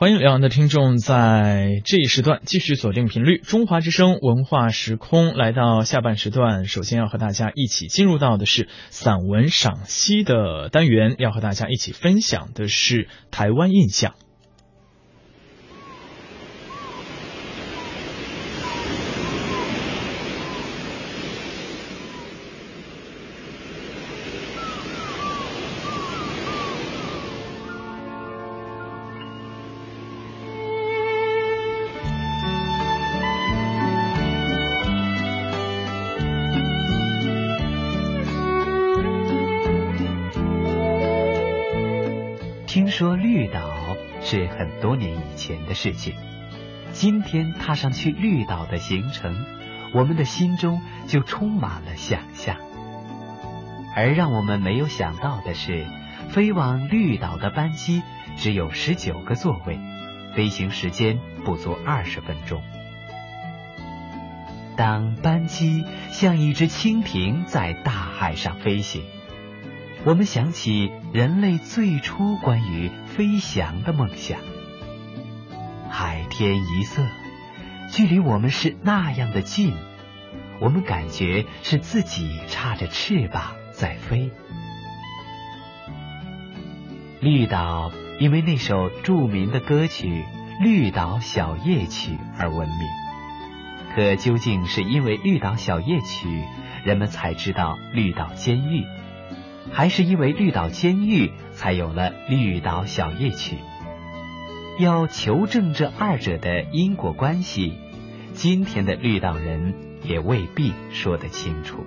欢迎两岸的听众在这一时段继续锁定频率中华之声文化时空，来到下半时段，首先要和大家一起进入到的是散文赏析的单元，要和大家一起分享的是台湾印象。听说绿岛是很多年以前的事情，今天踏上去绿岛的行程，我们的心中就充满了想象。而让我们没有想到的是，飞往绿岛的班机只有十九个座位，飞行时间不足二十分钟。当班机像一只蜻蜓在大海上飞行。我们想起人类最初关于飞翔的梦想，海天一色，距离我们是那样的近，我们感觉是自己插着翅膀 在飞。绿岛因为那首著名的歌曲《绿岛小夜曲》而闻名，可究竟是因为《绿岛小夜曲》，人们才知道绿岛监狱？还是因为绿岛监狱，才有了绿岛小夜曲。要求证这二者的因果关系，今天的绿岛人也未必说得清楚。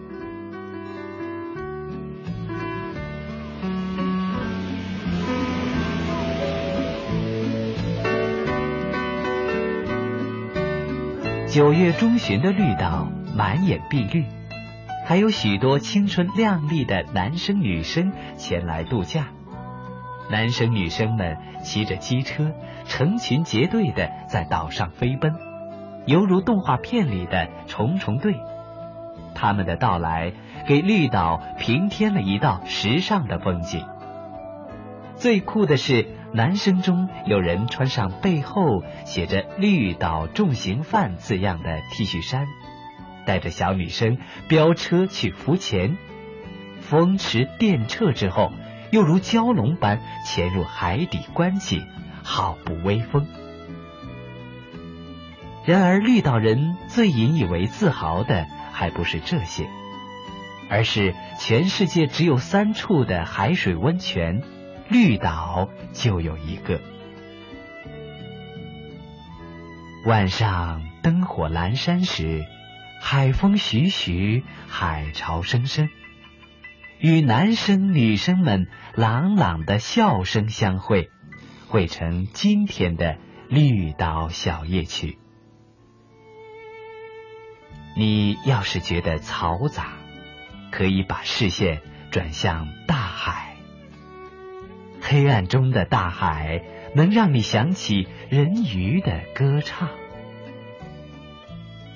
九月中旬的绿岛，满眼碧绿。还有许多青春靓丽的男生女生前来度假，男生女生们骑着机车，成群结队的在岛上飞奔，犹如动画片里的重重队。他们的到来给绿岛平添了一道时尚的风景。最酷的是，男生中有人穿上背后写着“绿岛重刑犯”字样的 T 恤衫。带着小女生飙车去浮潜，风驰电掣之后，又如蛟龙般潜入海底观景，好不威风。然而，绿岛人最引以为自豪的还不是这些，而是全世界只有三处的海水温泉，绿岛就有一个。晚上灯火阑珊时。海风徐徐，海潮声声，与男生女生们朗朗的笑声相会，汇成今天的绿岛小夜曲。你要是觉得嘈杂，可以把视线转向大海。黑暗中的大海，能让你想起人鱼的歌唱。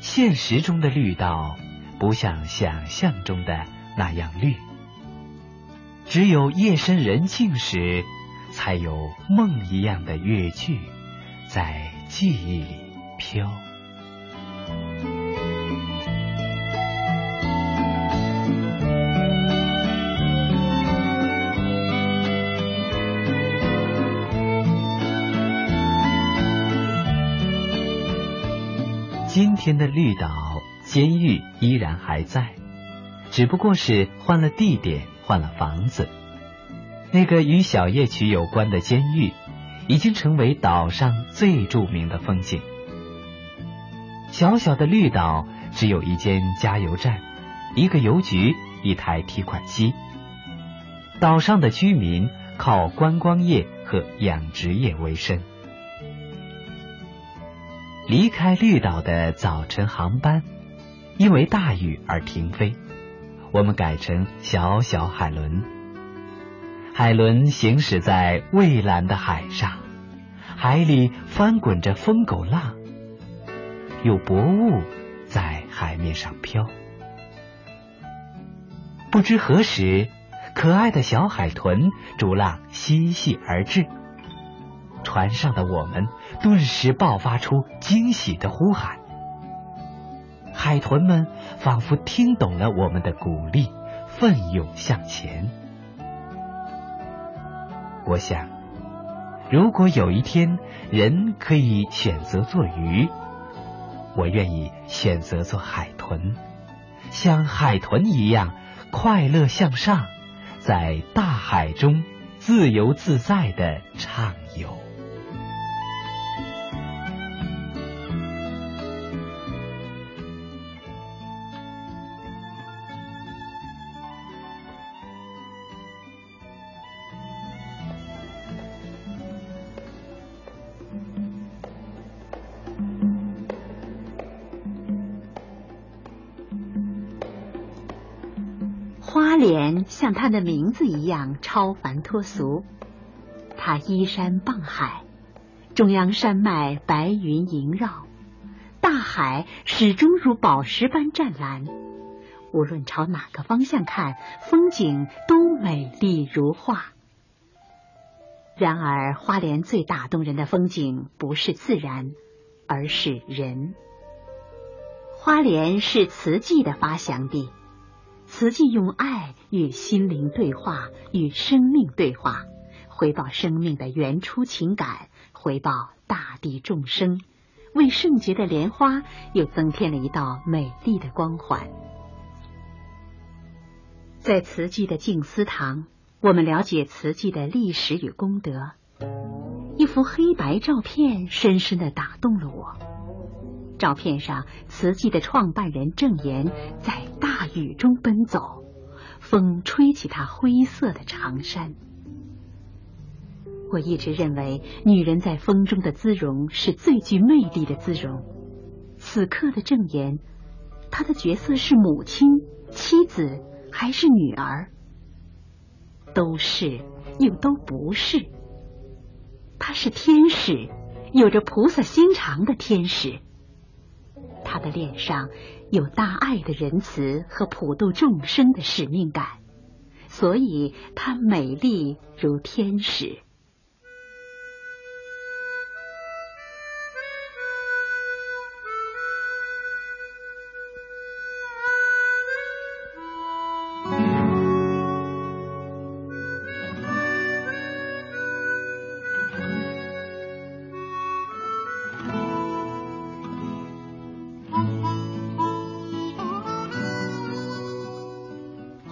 现实中的绿道不像想象中的那样绿，只有夜深人静时，才有梦一样的乐句在记忆里飘。今天的绿岛监狱依然还在，只不过是换了地点，换了房子。那个与小夜曲有关的监狱，已经成为岛上最著名的风景。小小的绿岛只有一间加油站，一个邮局，一台提款机。岛上的居民靠观光业和养殖业为生。离开绿岛的早晨航班，因为大雨而停飞。我们改成小小海轮，海轮行驶在蔚蓝的海上，海里翻滚着疯狗浪，有薄雾在海面上飘。不知何时，可爱的小海豚逐浪嬉戏而至。船上的我们顿时爆发出惊喜的呼喊。海豚们仿佛听懂了我们的鼓励，奋勇向前。我想，如果有一天人可以选择做鱼，我愿意选择做海豚，像海豚一样快乐向上，在大海中自由自在的畅游。花莲像它的名字一样超凡脱俗，它依山傍海，中央山脉白云萦绕，大海始终如宝石般湛蓝。无论朝哪个方向看，风景都美丽如画。然而，花莲最打动人的风景不是自然，而是人。花莲是瓷器的发祥地。瓷器用爱与心灵对话，与生命对话，回报生命的原初情感，回报大地众生，为圣洁的莲花又增添了一道美丽的光环。在瓷器的静思堂，我们了解瓷器的历史与功德。一幅黑白照片深深的打动了我。照片上，瓷器的创办人郑岩在大雨中奔走，风吹起他灰色的长衫。我一直认为，女人在风中的姿容是最具魅力的姿容。此刻的郑岩，她的角色是母亲、妻子还是女儿？都是，又都不是。她是天使，有着菩萨心肠的天使。他的脸上有大爱的仁慈和普度众生的使命感，所以她美丽如天使。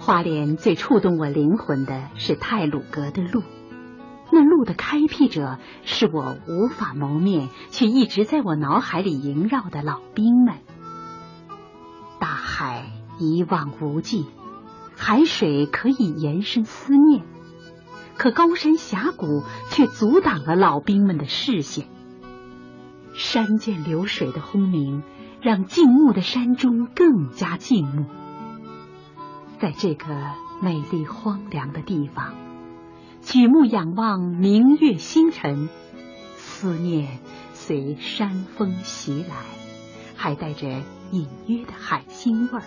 花莲最触动我灵魂的是泰鲁阁的路，那路的开辟者是我无法谋面却一直在我脑海里萦绕的老兵们。大海一望无际，海水可以延伸思念，可高山峡谷却阻挡了老兵们的视线。山涧流水的轰鸣，让静穆的山中更加静穆。在这个美丽荒凉的地方，举目仰望明月星辰，思念随山风袭来，还带着隐约的海腥味儿。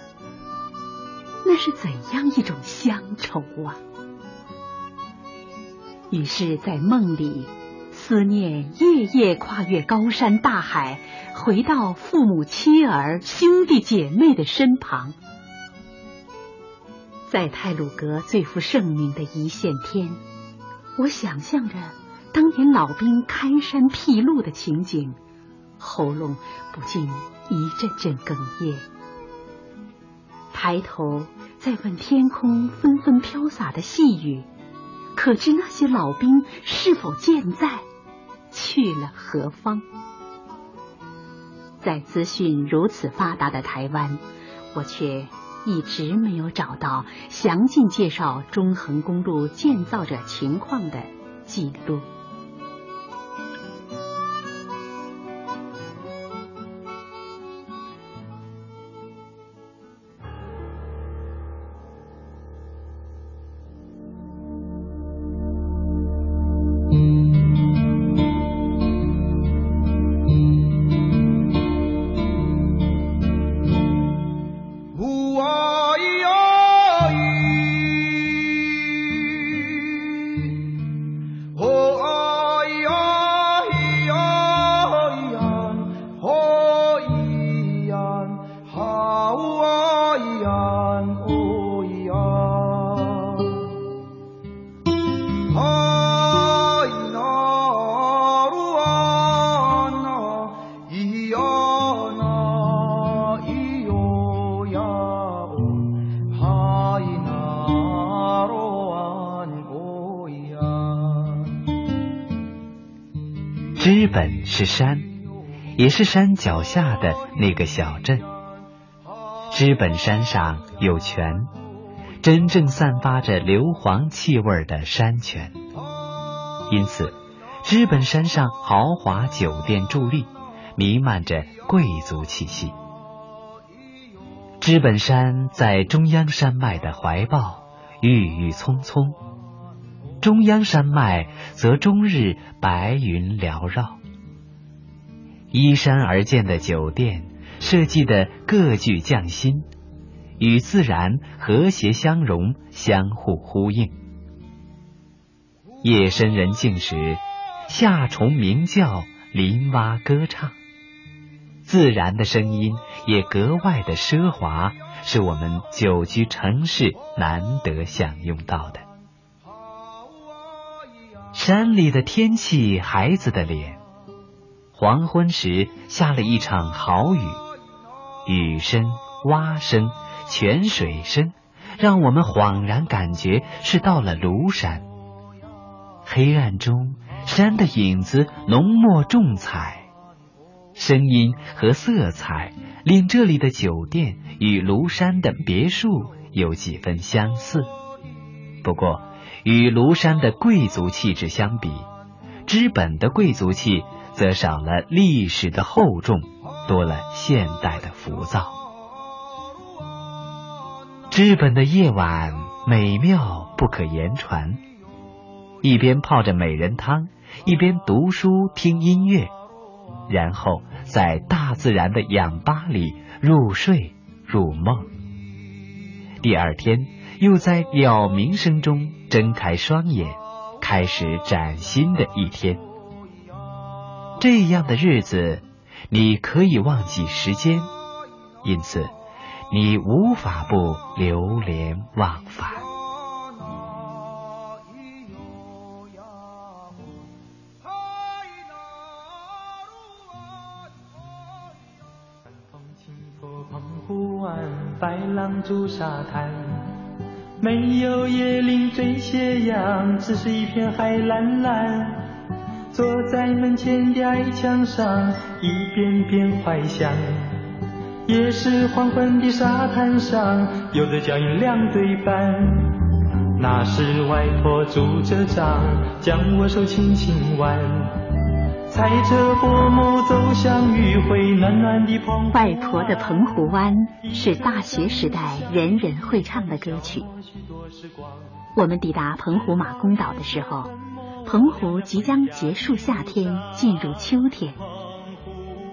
那是怎样一种乡愁啊！于是，在梦里，思念夜夜跨越高山大海，回到父母妻儿兄弟姐妹的身旁。在泰鲁阁最负盛名的一线天，我想象着当年老兵开山辟路的情景，喉咙不禁一阵阵哽咽。抬头再问天空纷纷飘洒的细雨，可知那些老兵是否健在，去了何方？在资讯如此发达的台湾，我却。一直没有找到详尽介绍中横公路建造者情况的记录。知本是山，也是山脚下的那个小镇。知本山上有泉，真正散发着硫磺气味的山泉。因此，知本山上豪华酒店伫立，弥漫着贵族气息。知本山在中央山脉的怀抱，郁郁葱葱；中央山脉则终日白云缭绕。依山而建的酒店设计的各具匠心，与自然和谐相融，相互呼应。夜深人静时，夏虫鸣叫，林蛙歌唱。自然的声音也格外的奢华，是我们久居城市难得享用到的。山里的天气，孩子的脸。黄昏时下了一场好雨，雨声、蛙声、泉水声，让我们恍然感觉是到了庐山。黑暗中，山的影子浓墨重彩。声音和色彩令这里的酒店与庐山的别墅有几分相似，不过与庐山的贵族气质相比，知本的贵族气则少了历史的厚重，多了现代的浮躁。知本的夜晚美妙不可言传，一边泡着美人汤，一边读书听音乐。然后在大自然的氧吧里入睡入梦，第二天又在鸟鸣声中睁开双眼，开始崭新的一天。这样的日子，你可以忘记时间，因此你无法不流连忘返。白浪逐沙滩，没有椰林缀斜阳，只是一片海蓝蓝。坐在门前的矮墙上，一遍遍怀想。也是黄昏的沙滩上，有着脚印两对半。那是外婆拄着杖，将我手轻轻挽。踩着薄暮走向余晖，暖暖的澎外婆的澎湖湾是大学时代人人会唱的歌曲。我们抵达澎湖马公岛的时候，澎湖即将结束夏天，进入秋天，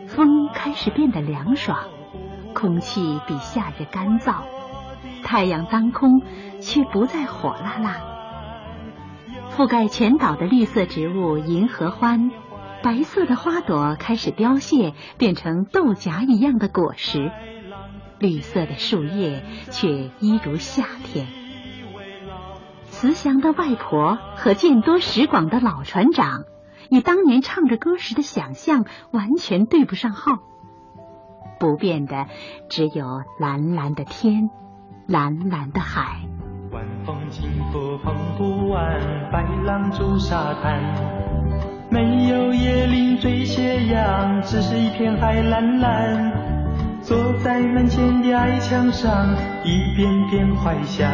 风开始变得凉爽，空气比夏日干燥，太阳当空却不再火辣辣。覆盖全岛的绿色植物银合欢。白色的花朵开始凋谢，变成豆荚一样的果实；绿色的树叶却一如夏天。慈祥的外婆和见多识广的老船长，与当年唱着歌时的想象完全对不上号。不变的只有蓝蓝的天，蓝蓝的海。晚风轻拂澎湖湾，白浪逐沙滩。没有椰林缀斜阳，只是一片海蓝蓝。坐在门前的矮墙上，一遍遍怀想。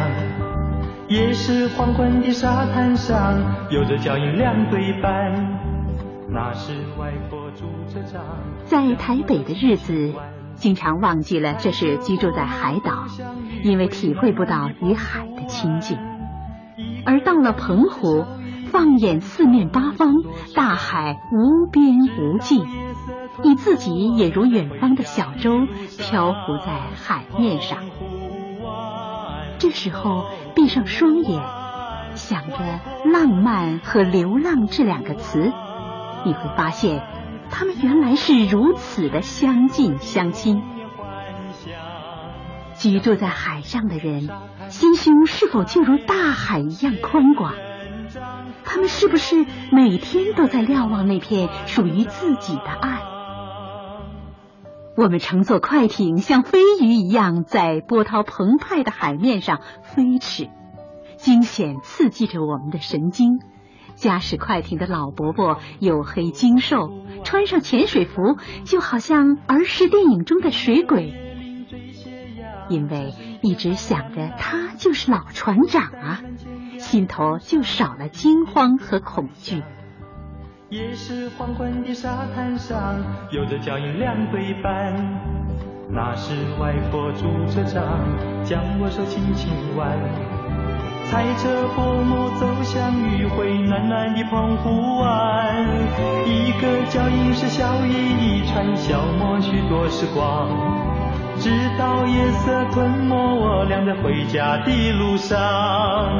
也是黄昏的沙滩上，有着脚印两对半。那是外婆拄着杖。在台北的日子，经常忘记了这是居住在海岛，因为体会不到与海的亲近。而到了澎湖。放眼四面八方，大海无边无际，你自己也如远方的小舟，漂浮在海面上。这时候，闭上双眼，想着“浪漫”和“流浪”这两个词，你会发现，他们原来是如此的相近相亲。居住在海上的人，心胸是否就如大海一样宽广？他们是不是每天都在瞭望那片属于自己的爱？我们乘坐快艇，像飞鱼一样在波涛澎湃的海面上飞驰，惊险刺激着我们的神经，驾驶快艇的老伯伯黝黑精瘦，穿上潜水服，就好像儿时电影中的水鬼。因为一直想着他就是老船长啊，心头就少了惊慌和恐惧。夜是黄昏的沙滩上，有着脚印两对半。那是外婆拄着杖，将我手轻轻挽。踩着薄暮走向余晖暖暖的澎湖湾。一个脚印是笑意一串，消磨许多时光。直到夜色吞没我俩在回家的路上。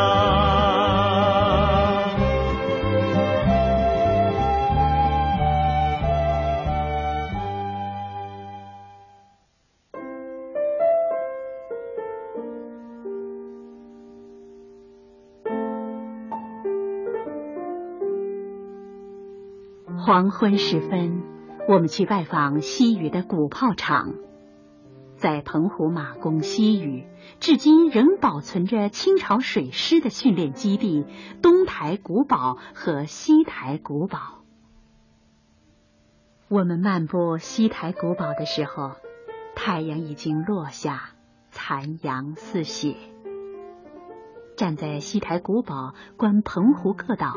黄昏时分，我们去拜访西屿的古炮厂。在澎湖马公西屿，至今仍保存着清朝水师的训练基地——东台古堡和西台古堡。我们漫步西台古堡的时候，太阳已经落下，残阳似血。站在西台古堡观澎湖各岛。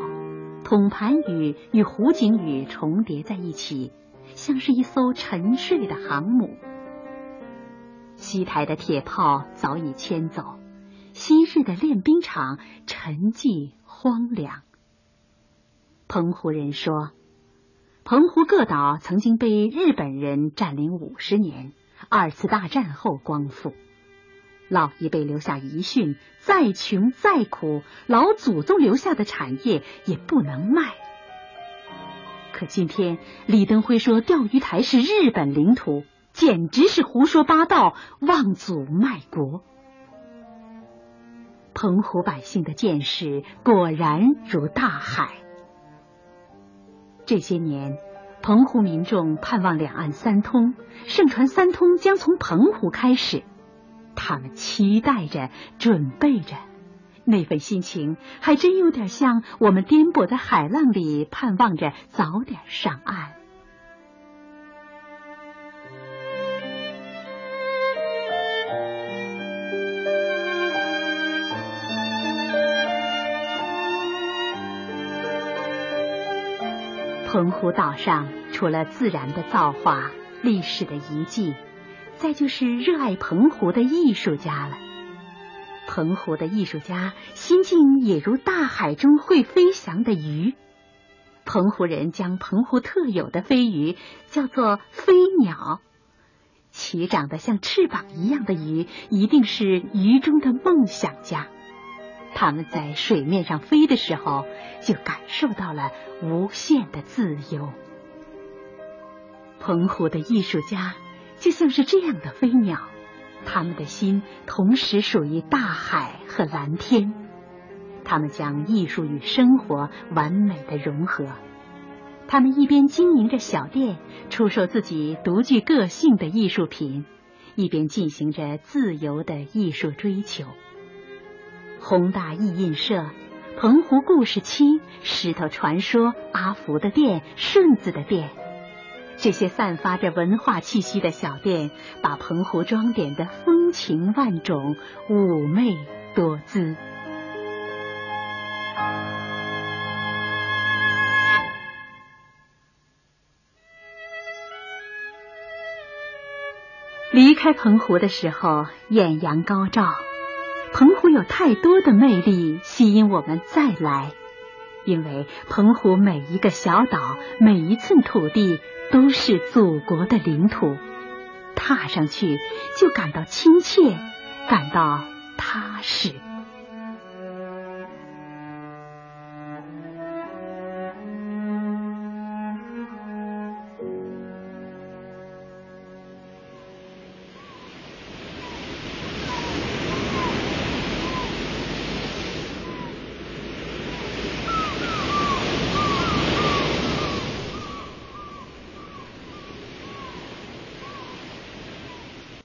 统盘屿与湖景屿重叠在一起，像是一艘沉睡的航母。西台的铁炮早已迁走，昔日的练兵场沉寂荒凉。澎湖人说，澎湖各岛曾经被日本人占领五十年，二次大战后光复。老一辈留下遗训：再穷再苦，老祖宗留下的产业也不能卖。可今天李登辉说钓鱼台是日本领土，简直是胡说八道，妄祖卖国。澎湖百姓的见识果然如大海。这些年，澎湖民众盼望两岸三通，盛传三通将从澎湖开始。他们期待着，准备着，那份心情还真有点像我们颠簸的海浪里盼望着早点上岸。澎湖岛上除了自然的造化，历史的遗迹。再就是热爱澎湖的艺术家了。澎湖的艺术家心境也如大海中会飞翔的鱼。澎湖人将澎湖特有的飞鱼叫做飞鸟，其长得像翅膀一样的鱼一定是鱼中的梦想家。他们在水面上飞的时候，就感受到了无限的自由。澎湖的艺术家。就像是这样的飞鸟，他们的心同时属于大海和蓝天。他们将艺术与生活完美的融合。他们一边经营着小店，出售自己独具个性的艺术品，一边进行着自由的艺术追求。宏大艺印社、澎湖故事七、石头传说、阿福的店、顺子的店。这些散发着文化气息的小店，把澎湖装点的风情万种、妩媚多姿。离开澎湖的时候，艳阳高照。澎湖有太多的魅力，吸引我们再来。因为澎湖每一个小岛，每一寸土地。都是祖国的领土，踏上去就感到亲切，感到踏实。